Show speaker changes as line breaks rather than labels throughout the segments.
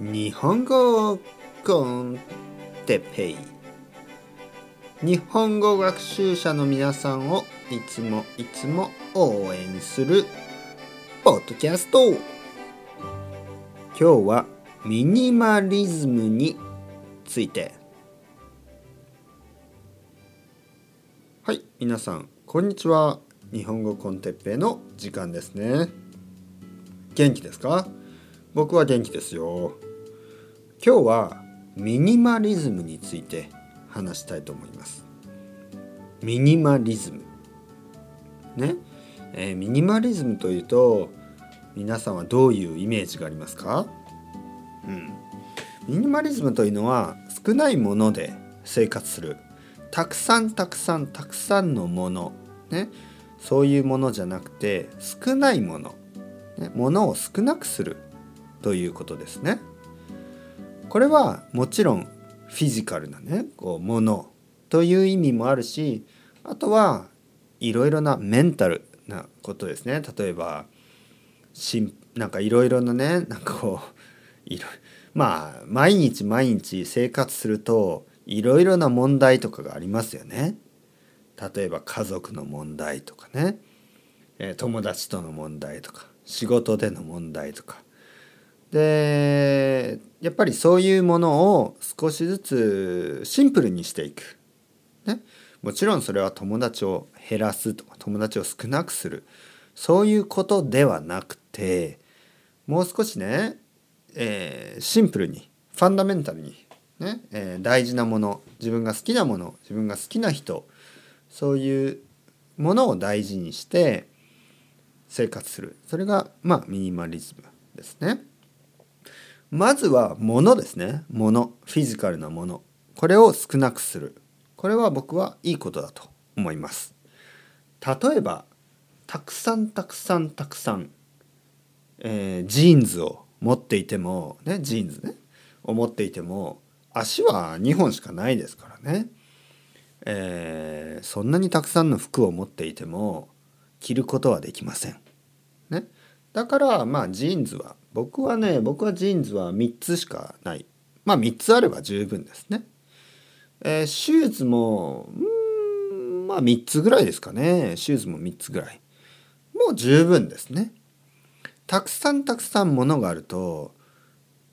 日本語コンテペイ。日本語学習者の皆さんをいつもいつも応援するポッドキャスト。今日はミニマリズムについて。はい皆さんこんにちは。日本語コンテッペイの時間ですね。元気ですか？僕は元気ですよ。今日はミニマリズムについて話したいと思います。ミニマリズム。ね、えー、ミニマリズムというと皆さんはどういうイメージがありますか？うん。ミニマリズムというのは少ないもので生活する。たくさんたくさんたくさんのもの。ね？そういうものじゃなくて少ないもの、ね、ものを少なくするということですね。これはもちろんフィジカルなねこうものという意味もあるしあとはいろいろなメンタルなことですね。例えばしなんかいろいろなねなんかこういろまあ毎日毎日生活するといろいろな問題とかがありますよね。例えば家族の問題とかね。友達との問題とか仕事での問題とか。でやっぱりそういうものを少しずつシンプルにしていく、ね、もちろんそれは友達を減らすとか友達を少なくする。そういうことではなくてもう少しね、えー、シンプルにファンダメンタルに、ねえー、大事なもの自分が好きなもの自分が好きな人そういうものを大事にして生活する。それがまあミニマリズムですね。まずは物ですね。物。フィジカルなものこれを少なくする。これは僕はいいことだと思います。例えばたくさんたくさんたくさん、えー、ジーンズを持っていてもねジーンズねを持っていても足は2本しかないですからね、えー、そんなにたくさんの服を持っていても着ることはできません。ね、だからまあジーンズは僕はね僕はジーンズは3つしかないまあ3つあれば十分ですね。えー、シューズもうんまあ3つぐらいですかねシューズも3つぐらいもう十分ですね。たくさんたくさんものがあると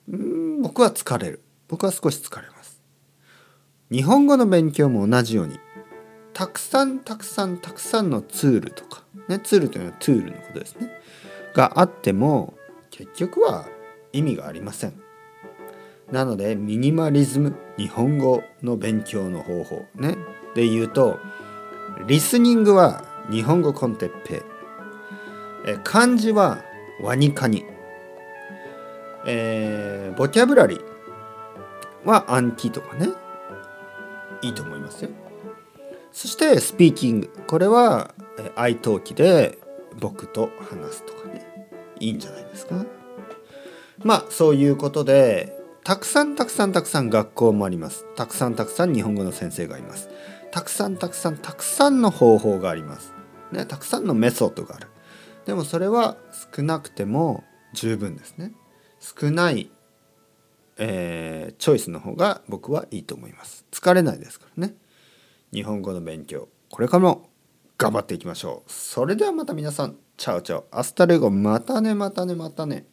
うん僕は疲れる僕は少し疲れます。日本語の勉強も同じようにたくさんたくさんたくさんのツールとかねツールというのはトゥールのことですねがあっても結局は意味がありません。なのでミニマリズム日本語の勉強の方法ね。で言うとリスニングは日本語コンテッペえ漢字はワニカニ、えー、ボキャブラリーは暗記とかね。いいと思いますよ。そしてスピーキング。これは愛登記で僕と話すとかね。いいんじゃないですか？まあそういうことでたくさんたくさんたくさん学校もあります。たくさんたくさん日本語の先生がいます。たくさんたくさんたくさんの方法があります。ねたくさんのメソッドがある。でもそれは少なくても十分ですね。少ない、えー、チョイスの方が僕はいいと思います。疲れないですからね。日本語の勉強これからも。頑張っていきましょう。それではまた皆さん chao chao。Hasta luego またねまたねまたね。